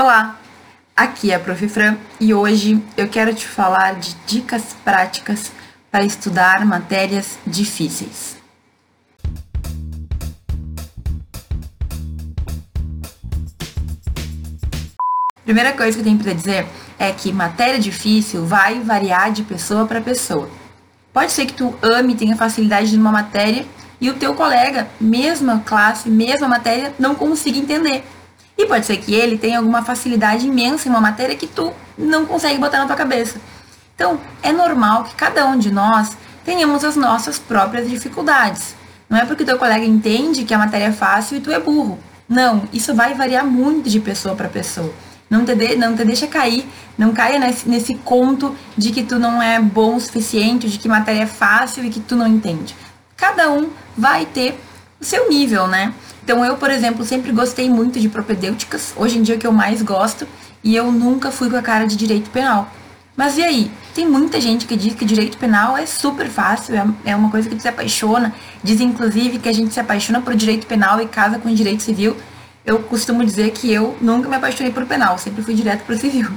Olá, aqui é a Prof. Fran e hoje eu quero te falar de dicas práticas para estudar matérias difíceis. Primeira coisa que eu tenho para dizer é que matéria difícil vai variar de pessoa para pessoa. Pode ser que tu ame e tenha facilidade numa matéria e o teu colega, mesma classe, mesma matéria, não consiga entender. E pode ser que ele tenha alguma facilidade imensa em uma matéria que tu não consegue botar na tua cabeça. Então, é normal que cada um de nós tenhamos as nossas próprias dificuldades. Não é porque teu colega entende que a matéria é fácil e tu é burro. Não, isso vai variar muito de pessoa para pessoa. Não te, de, não te deixa cair, não caia nesse, nesse conto de que tu não é bom o suficiente, de que matéria é fácil e que tu não entende. Cada um vai ter o seu nível, né? Então eu, por exemplo, sempre gostei muito de propedêuticas, hoje em dia é o que eu mais gosto, e eu nunca fui com a cara de direito penal. Mas e aí? Tem muita gente que diz que direito penal é super fácil, é, é uma coisa que tu se apaixona. Diz inclusive que a gente se apaixona por direito penal e casa com direito civil. Eu costumo dizer que eu nunca me apaixonei por penal, sempre fui direto pro civil.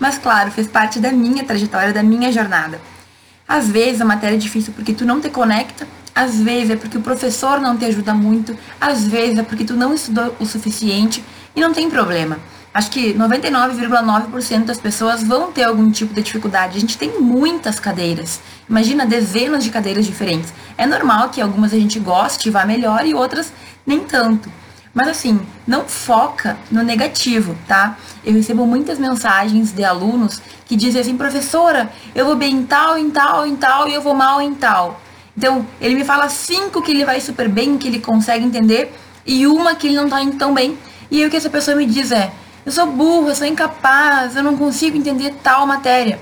Mas claro, fez parte da minha trajetória, da minha jornada. Às vezes a matéria é difícil porque tu não te conecta às vezes é porque o professor não te ajuda muito, às vezes é porque tu não estudou o suficiente e não tem problema. Acho que 99,9% das pessoas vão ter algum tipo de dificuldade. A gente tem muitas cadeiras. Imagina dezenas de cadeiras diferentes. É normal que algumas a gente goste e vá melhor e outras nem tanto. Mas assim, não foca no negativo, tá? Eu recebo muitas mensagens de alunos que dizem assim, professora, eu vou bem em tal, em tal, em tal e eu vou mal em tal. Então, ele me fala cinco que ele vai super bem, que ele consegue entender, e uma que ele não tá indo tão bem. E aí o que essa pessoa me diz é: eu sou burro, eu sou incapaz, eu não consigo entender tal matéria.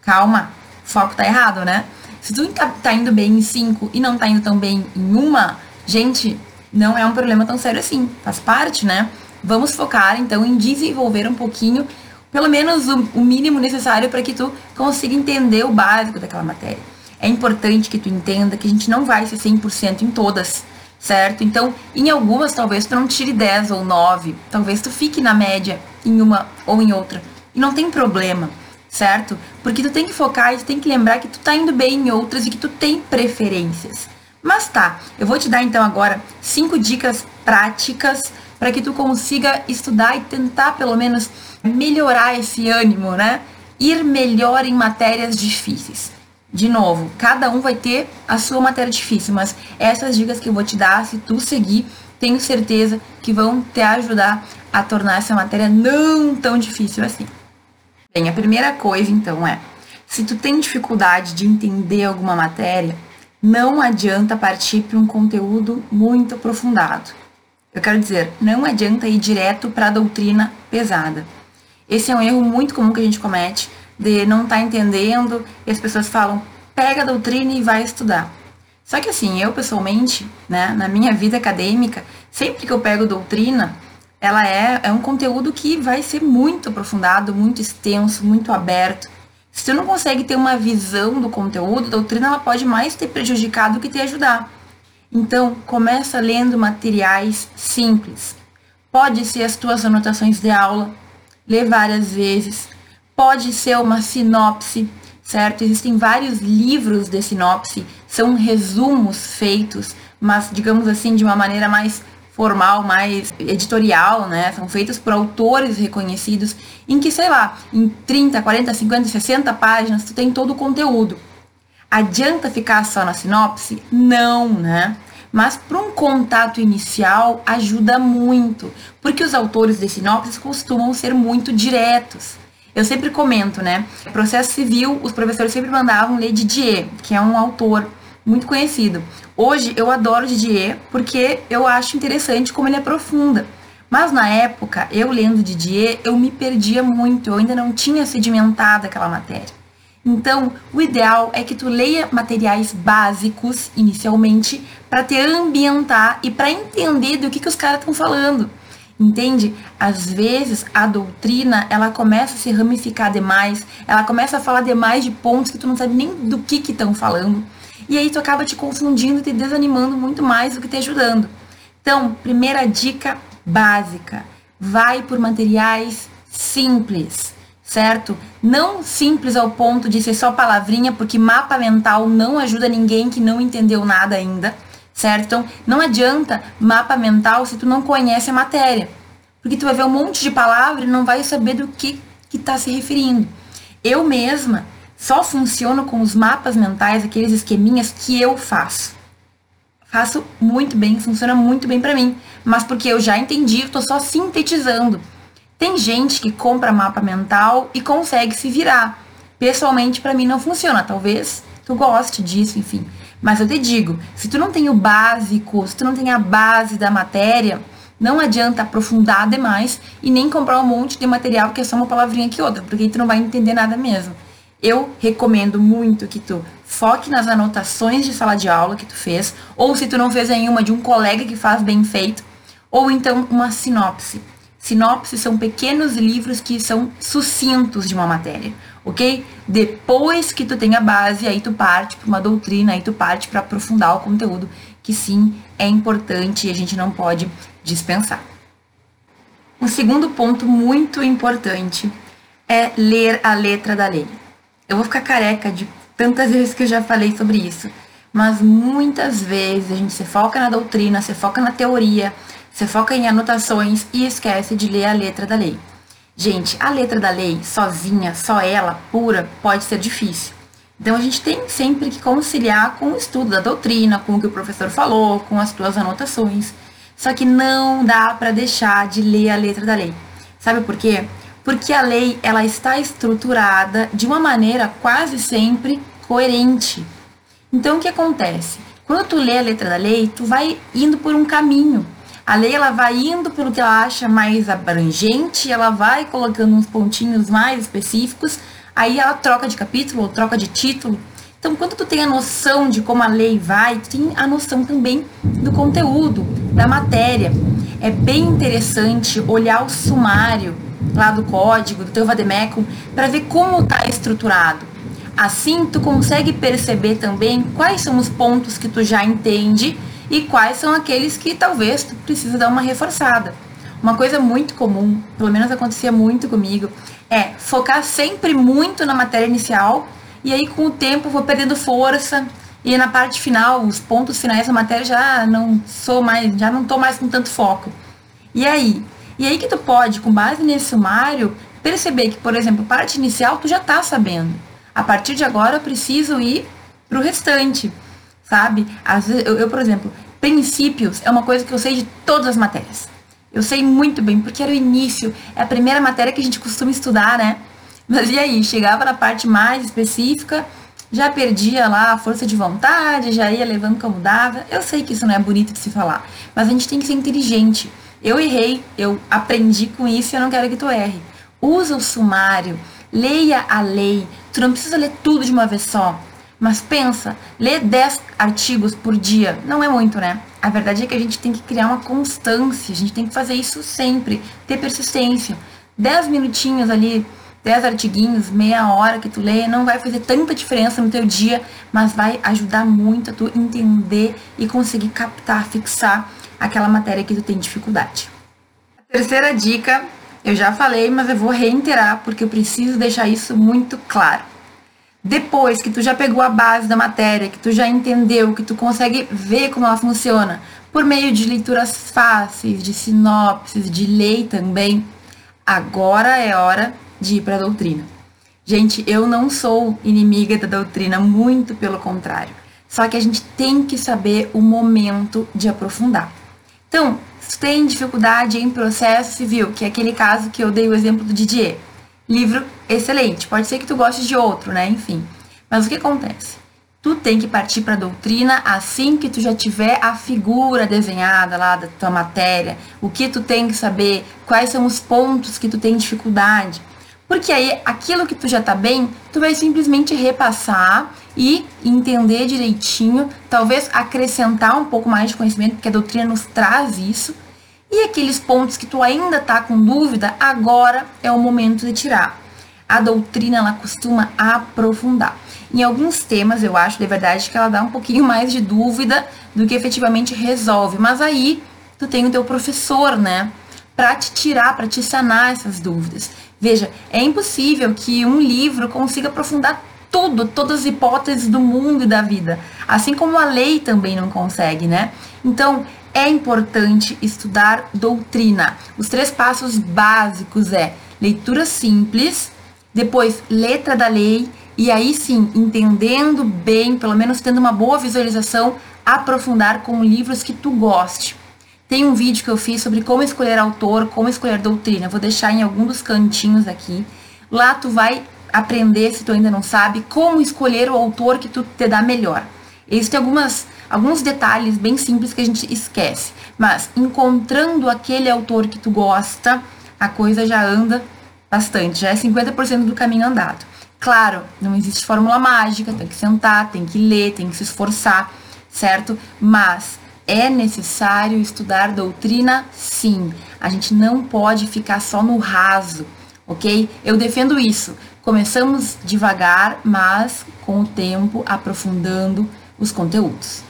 Calma, o foco tá errado, né? Se tu tá, tá indo bem em cinco e não tá indo tão bem em uma, gente, não é um problema tão sério assim. Faz parte, né? Vamos focar então em desenvolver um pouquinho, pelo menos o, o mínimo necessário para que tu consiga entender o básico daquela matéria é importante que tu entenda que a gente não vai ser 100% em todas, certo? Então, em algumas talvez tu não tire 10 ou 9, talvez tu fique na média em uma ou em outra. E não tem problema, certo? Porque tu tem que focar e tu tem que lembrar que tu tá indo bem em outras e que tu tem preferências. Mas tá, eu vou te dar então agora cinco dicas práticas para que tu consiga estudar e tentar pelo menos melhorar esse ânimo, né? Ir melhor em matérias difíceis. De novo, cada um vai ter a sua matéria difícil, mas essas dicas que eu vou te dar, se tu seguir, tenho certeza que vão te ajudar a tornar essa matéria não tão difícil assim. Bem, a primeira coisa então é, se tu tem dificuldade de entender alguma matéria, não adianta partir para um conteúdo muito aprofundado. Eu quero dizer, não adianta ir direto para a doutrina pesada. Esse é um erro muito comum que a gente comete de não estar tá entendendo e as pessoas falam, pega a doutrina e vai estudar. Só que assim, eu pessoalmente, né, na minha vida acadêmica, sempre que eu pego doutrina, ela é, é um conteúdo que vai ser muito aprofundado, muito extenso, muito aberto. Se tu não consegue ter uma visão do conteúdo, a doutrina ela pode mais ter prejudicado do que te ajudar. Então, começa lendo materiais simples. Pode ser as tuas anotações de aula, lê várias vezes, pode ser uma sinopse, certo? Existem vários livros de sinopse, são resumos feitos, mas digamos assim, de uma maneira mais formal, mais editorial, né? São feitos por autores reconhecidos, em que, sei lá, em 30, 40, 50, 60 páginas, tu tem todo o conteúdo. Adianta ficar só na sinopse? Não, né? Mas para um contato inicial ajuda muito, porque os autores de sinopses costumam ser muito diretos. Eu sempre comento, né? Processo civil, os professores sempre mandavam ler Didier, que é um autor muito conhecido. Hoje eu adoro Didier porque eu acho interessante como ele aprofunda. Mas na época, eu lendo Didier, eu me perdia muito, eu ainda não tinha sedimentado aquela matéria. Então, o ideal é que tu leia materiais básicos inicialmente para te ambientar e para entender do que, que os caras estão falando. Entende? Às vezes a doutrina ela começa a se ramificar demais, ela começa a falar demais de pontos que tu não sabe nem do que estão falando. E aí tu acaba te confundindo e te desanimando muito mais do que te ajudando. Então, primeira dica básica: vai por materiais simples, certo? Não simples ao ponto de ser só palavrinha, porque mapa mental não ajuda ninguém que não entendeu nada ainda, certo? Então, não adianta mapa mental se tu não conhece a matéria, porque tu vai ver um monte de palavra e não vai saber do que que está se referindo. Eu mesma só funciono com os mapas mentais, aqueles esqueminhas que eu faço. Faço muito bem, funciona muito bem para mim, mas porque eu já entendi, eu tô só sintetizando. Tem gente que compra mapa mental e consegue se virar. Pessoalmente, para mim não funciona. Talvez tu goste disso, enfim. Mas eu te digo, se tu não tem o básico, se tu não tem a base da matéria, não adianta aprofundar demais e nem comprar um monte de material que é só uma palavrinha que outra, porque aí tu não vai entender nada mesmo. Eu recomendo muito que tu foque nas anotações de sala de aula que tu fez, ou se tu não fez nenhuma de um colega que faz bem feito, ou então uma sinopse. Sinopses são pequenos livros que são sucintos de uma matéria, ok? Depois que tu tem a base, aí tu parte para uma doutrina, aí tu parte para aprofundar o conteúdo, que sim é importante e a gente não pode dispensar. Um segundo ponto muito importante é ler a letra da lei. Eu vou ficar careca de tantas vezes que eu já falei sobre isso, mas muitas vezes a gente se foca na doutrina, se foca na teoria, se foca em anotações e esquece de ler a letra da lei. Gente, a letra da lei sozinha, só ela, pura, pode ser difícil. Então a gente tem sempre que conciliar com o estudo da doutrina, com o que o professor falou, com as tuas anotações. Só que não dá para deixar de ler a letra da lei. Sabe por quê? Porque a lei ela está estruturada de uma maneira quase sempre coerente. Então o que acontece? Quando tu lê a letra da lei, tu vai indo por um caminho. A lei ela vai indo pelo que ela acha mais abrangente, ela vai colocando uns pontinhos mais específicos, aí ela troca de capítulo ou troca de título. Então, quando tu tem a noção de como a lei vai, tu tem a noção também do conteúdo, da matéria. É bem interessante olhar o sumário lá do código, do teu vademecum, para ver como está estruturado. Assim, tu consegue perceber também quais são os pontos que tu já entende e quais são aqueles que talvez tu precisa dar uma reforçada. Uma coisa muito comum, pelo menos acontecia muito comigo, é focar sempre muito na matéria inicial e aí com o tempo vou perdendo força e na parte final, os pontos finais da matéria já não sou mais, já não tô mais com tanto foco. E aí? E aí que tu pode, com base nesse sumário, perceber que, por exemplo, parte inicial tu já tá sabendo. A partir de agora eu preciso ir pro restante, sabe? Às vezes, eu, eu, por exemplo, princípios é uma coisa que eu sei de todas as matérias. Eu sei muito bem, porque era o início, é a primeira matéria que a gente costuma estudar, né? Mas e aí? Chegava na parte mais específica, já perdia lá a força de vontade, já ia levando como dava. Eu sei que isso não é bonito de se falar, mas a gente tem que ser inteligente. Eu errei, eu aprendi com isso e eu não quero que tu erre. Usa o sumário, leia a lei. Tu não precisa ler tudo de uma vez só. Mas pensa, ler 10 artigos por dia não é muito, né? A verdade é que a gente tem que criar uma constância, a gente tem que fazer isso sempre, ter persistência. 10 minutinhos ali 10 artiguinhos, meia hora que tu lê, não vai fazer tanta diferença no teu dia, mas vai ajudar muito a tu entender e conseguir captar, fixar aquela matéria que tu tem dificuldade. A terceira dica, eu já falei, mas eu vou reiterar porque eu preciso deixar isso muito claro. Depois que tu já pegou a base da matéria, que tu já entendeu, que tu consegue ver como ela funciona, por meio de leituras fáceis, de sinopses, de lei também, agora é hora de ir para a doutrina. Gente, eu não sou inimiga da doutrina, muito pelo contrário. Só que a gente tem que saber o momento de aprofundar. Então, se tem dificuldade em processo civil, que é aquele caso que eu dei o exemplo do Didier, livro excelente. Pode ser que tu goste de outro, né? Enfim. Mas o que acontece? Tu tem que partir para a doutrina assim que tu já tiver a figura desenhada lá da tua matéria, o que tu tem que saber, quais são os pontos que tu tem dificuldade. Porque aí aquilo que tu já tá bem, tu vai simplesmente repassar e entender direitinho, talvez acrescentar um pouco mais de conhecimento, porque a doutrina nos traz isso. E aqueles pontos que tu ainda tá com dúvida, agora é o momento de tirar. A doutrina ela costuma aprofundar. Em alguns temas, eu acho de verdade que ela dá um pouquinho mais de dúvida do que efetivamente resolve. Mas aí tu tem o teu professor, né? para te tirar, para te sanar essas dúvidas. Veja, é impossível que um livro consiga aprofundar tudo, todas as hipóteses do mundo e da vida, assim como a lei também não consegue, né? Então, é importante estudar doutrina. Os três passos básicos é leitura simples, depois letra da lei e aí sim, entendendo bem, pelo menos tendo uma boa visualização, aprofundar com livros que tu goste. Tem um vídeo que eu fiz sobre como escolher autor, como escolher doutrina. vou deixar em algum dos cantinhos aqui. Lá tu vai aprender, se tu ainda não sabe, como escolher o autor que tu te dá melhor. Existem algumas, alguns detalhes bem simples que a gente esquece. Mas encontrando aquele autor que tu gosta, a coisa já anda bastante, já é 50% do caminho andado. Claro, não existe fórmula mágica, tem que sentar, tem que ler, tem que se esforçar, certo? Mas é necessário estudar doutrina, sim. A gente não pode ficar só no raso, ok? Eu defendo isso. Começamos devagar, mas com o tempo aprofundando os conteúdos.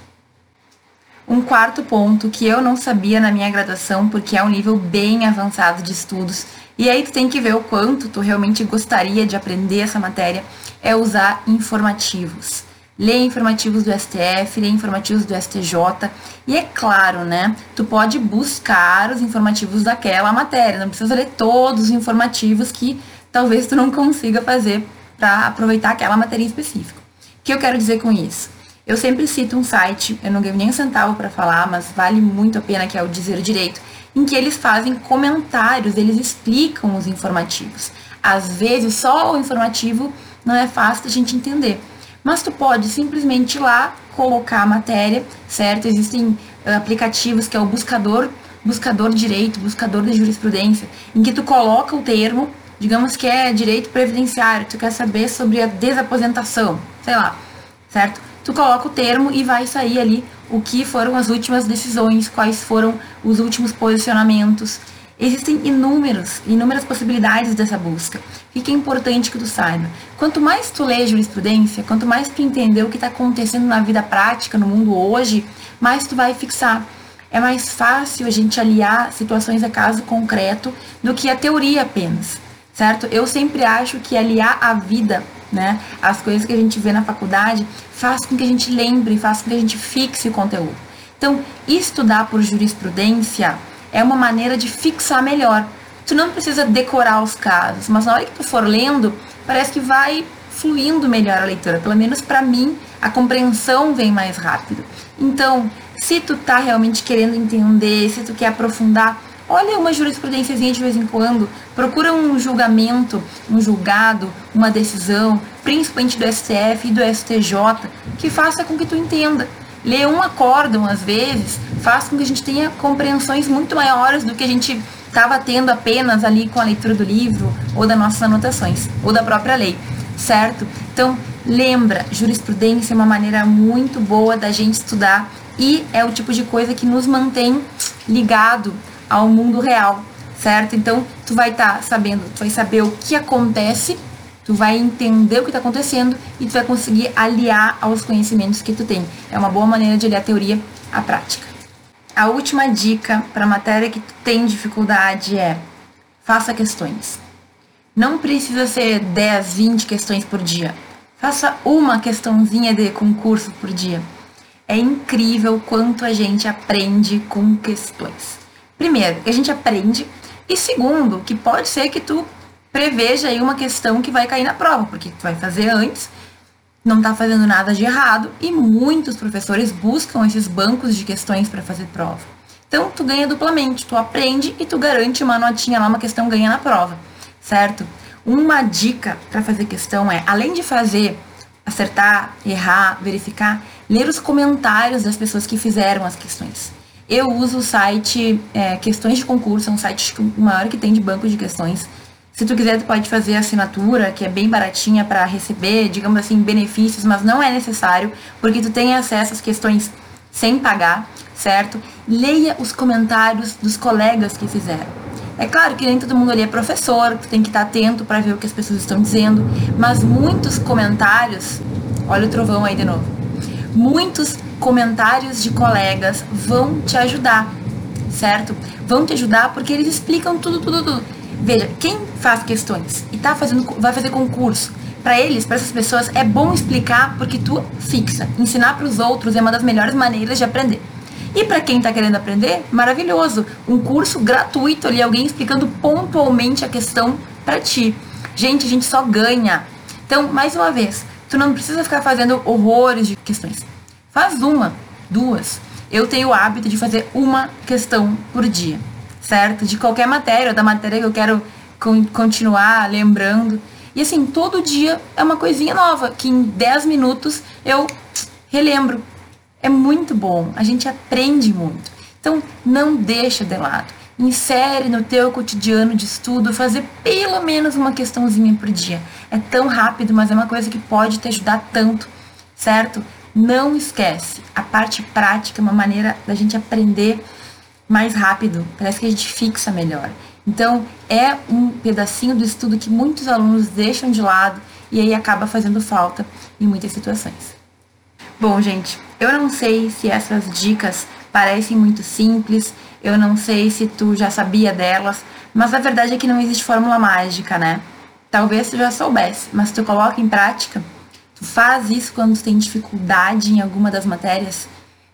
Um quarto ponto que eu não sabia na minha graduação, porque é um nível bem avançado de estudos, e aí tu tem que ver o quanto tu realmente gostaria de aprender essa matéria, é usar informativos. Lê informativos do STF, lê informativos do STJ, e é claro, né? Tu pode buscar os informativos daquela matéria, não precisa ler todos os informativos que talvez tu não consiga fazer para aproveitar aquela matéria em específico. O que eu quero dizer com isso? Eu sempre cito um site, eu não ganho nem um centavo para falar, mas vale muito a pena que é o Dizer Direito, em que eles fazem comentários, eles explicam os informativos. Às vezes só o informativo não é fácil a gente entender, mas tu pode simplesmente ir lá colocar a matéria, certo? Existem uh, aplicativos que é o buscador, buscador direito, buscador de jurisprudência, em que tu coloca o termo, digamos que é direito previdenciário, tu quer saber sobre a desaposentação, sei lá, certo? tu coloca o termo e vai sair ali o que foram as últimas decisões, quais foram os últimos posicionamentos. Existem inúmeros, inúmeras possibilidades dessa busca. O que é importante que tu saiba? Quanto mais tu lê jurisprudência, quanto mais tu entender o que está acontecendo na vida prática, no mundo hoje, mais tu vai fixar. É mais fácil a gente aliar situações a caso concreto do que a teoria apenas, certo? Eu sempre acho que aliar a vida né? As coisas que a gente vê na faculdade faz com que a gente lembre, faz com que a gente fixe o conteúdo. Então, estudar por jurisprudência é uma maneira de fixar melhor. Tu não precisa decorar os casos, mas na hora que tu for lendo, parece que vai fluindo melhor a leitura. Pelo menos para mim, a compreensão vem mais rápido. Então, se tu tá realmente querendo entender, se tu quer aprofundar, Olha uma jurisprudênciazinha de vez em quando, procura um julgamento, um julgado, uma decisão, principalmente do STF e do STJ, que faça com que tu entenda. Ler um acórdão, às vezes, faz com que a gente tenha compreensões muito maiores do que a gente estava tendo apenas ali com a leitura do livro, ou das nossas anotações, ou da própria lei, certo? Então, lembra, jurisprudência é uma maneira muito boa da gente estudar e é o tipo de coisa que nos mantém ligado ao mundo real, certo? Então, tu vai estar tá sabendo, tu vai saber o que acontece, tu vai entender o que está acontecendo e tu vai conseguir aliar aos conhecimentos que tu tem. É uma boa maneira de aliar a teoria à prática. A última dica para matéria que tu tem dificuldade é faça questões. Não precisa ser 10, 20 questões por dia. Faça uma questãozinha de concurso por dia. É incrível quanto a gente aprende com questões. Primeiro, que a gente aprende. E segundo, que pode ser que tu preveja aí uma questão que vai cair na prova, porque tu vai fazer antes, não tá fazendo nada de errado e muitos professores buscam esses bancos de questões para fazer prova. Então, tu ganha duplamente, tu aprende e tu garante uma notinha lá, uma questão ganha na prova, certo? Uma dica para fazer questão é, além de fazer, acertar, errar, verificar, ler os comentários das pessoas que fizeram as questões. Eu uso o site é, Questões de Concurso, é um site maior que tem de banco de questões. Se tu quiser, tu pode fazer assinatura, que é bem baratinha para receber, digamos assim, benefícios, mas não é necessário, porque tu tem acesso às questões sem pagar, certo? Leia os comentários dos colegas que fizeram. É claro que nem todo mundo ali é professor, tu tem que estar atento para ver o que as pessoas estão dizendo, mas muitos comentários, olha o trovão aí de novo. Muitos comentários de colegas vão te ajudar, certo? Vão te ajudar porque eles explicam tudo, tudo, tudo. Veja, quem faz questões e tá fazendo, vai fazer concurso, para eles, para essas pessoas, é bom explicar porque tu fixa. Ensinar para os outros é uma das melhores maneiras de aprender. E para quem está querendo aprender, maravilhoso, um curso gratuito ali, alguém explicando pontualmente a questão para ti. Gente, a gente só ganha. Então, mais uma vez, tu não precisa ficar fazendo horrores de questões. Faz uma, duas. Eu tenho o hábito de fazer uma questão por dia, certo? De qualquer matéria, da matéria que eu quero continuar lembrando. E assim, todo dia é uma coisinha nova, que em 10 minutos eu relembro. É muito bom, a gente aprende muito. Então, não deixa de lado. Insere no teu cotidiano de estudo fazer pelo menos uma questãozinha por dia. É tão rápido, mas é uma coisa que pode te ajudar tanto, certo? Não esquece, a parte prática é uma maneira da gente aprender mais rápido, parece que a gente fixa melhor. Então, é um pedacinho do estudo que muitos alunos deixam de lado e aí acaba fazendo falta em muitas situações. Bom, gente, eu não sei se essas dicas parecem muito simples, eu não sei se tu já sabia delas, mas a verdade é que não existe fórmula mágica, né? Talvez tu já soubesse, mas tu coloca em prática, tu faz isso quando tu tem dificuldade em alguma das matérias.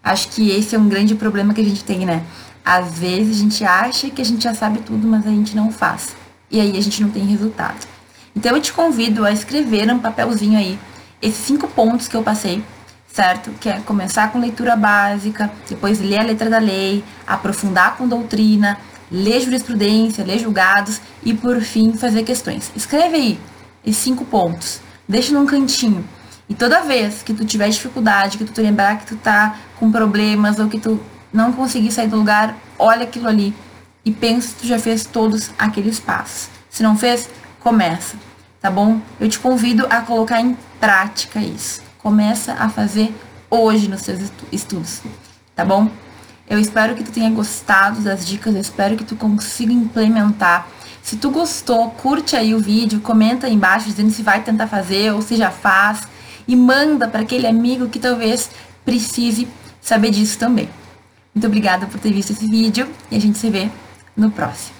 Acho que esse é um grande problema que a gente tem, né? Às vezes a gente acha que a gente já sabe tudo, mas a gente não faz. E aí a gente não tem resultado. Então eu te convido a escrever num papelzinho aí esses cinco pontos que eu passei, certo? Que é começar com leitura básica, depois ler a letra da lei, aprofundar com doutrina, ler jurisprudência, ler julgados e por fim fazer questões. Escreve aí esses cinco pontos, deixa num cantinho. E toda vez que tu tiver dificuldade, que tu te lembrar que tu tá com problemas ou que tu não conseguir sair do lugar, olha aquilo ali e pensa se tu já fez todos aqueles passos. Se não fez, começa, tá bom? Eu te convido a colocar em prática isso. Começa a fazer hoje nos seus estudos, tá bom? Eu espero que tu tenha gostado das dicas, eu espero que tu consiga implementar. Se tu gostou, curte aí o vídeo, comenta aí embaixo dizendo se vai tentar fazer ou se já faz e manda para aquele amigo que talvez precise saber disso também. Muito obrigada por ter visto esse vídeo e a gente se vê no próximo.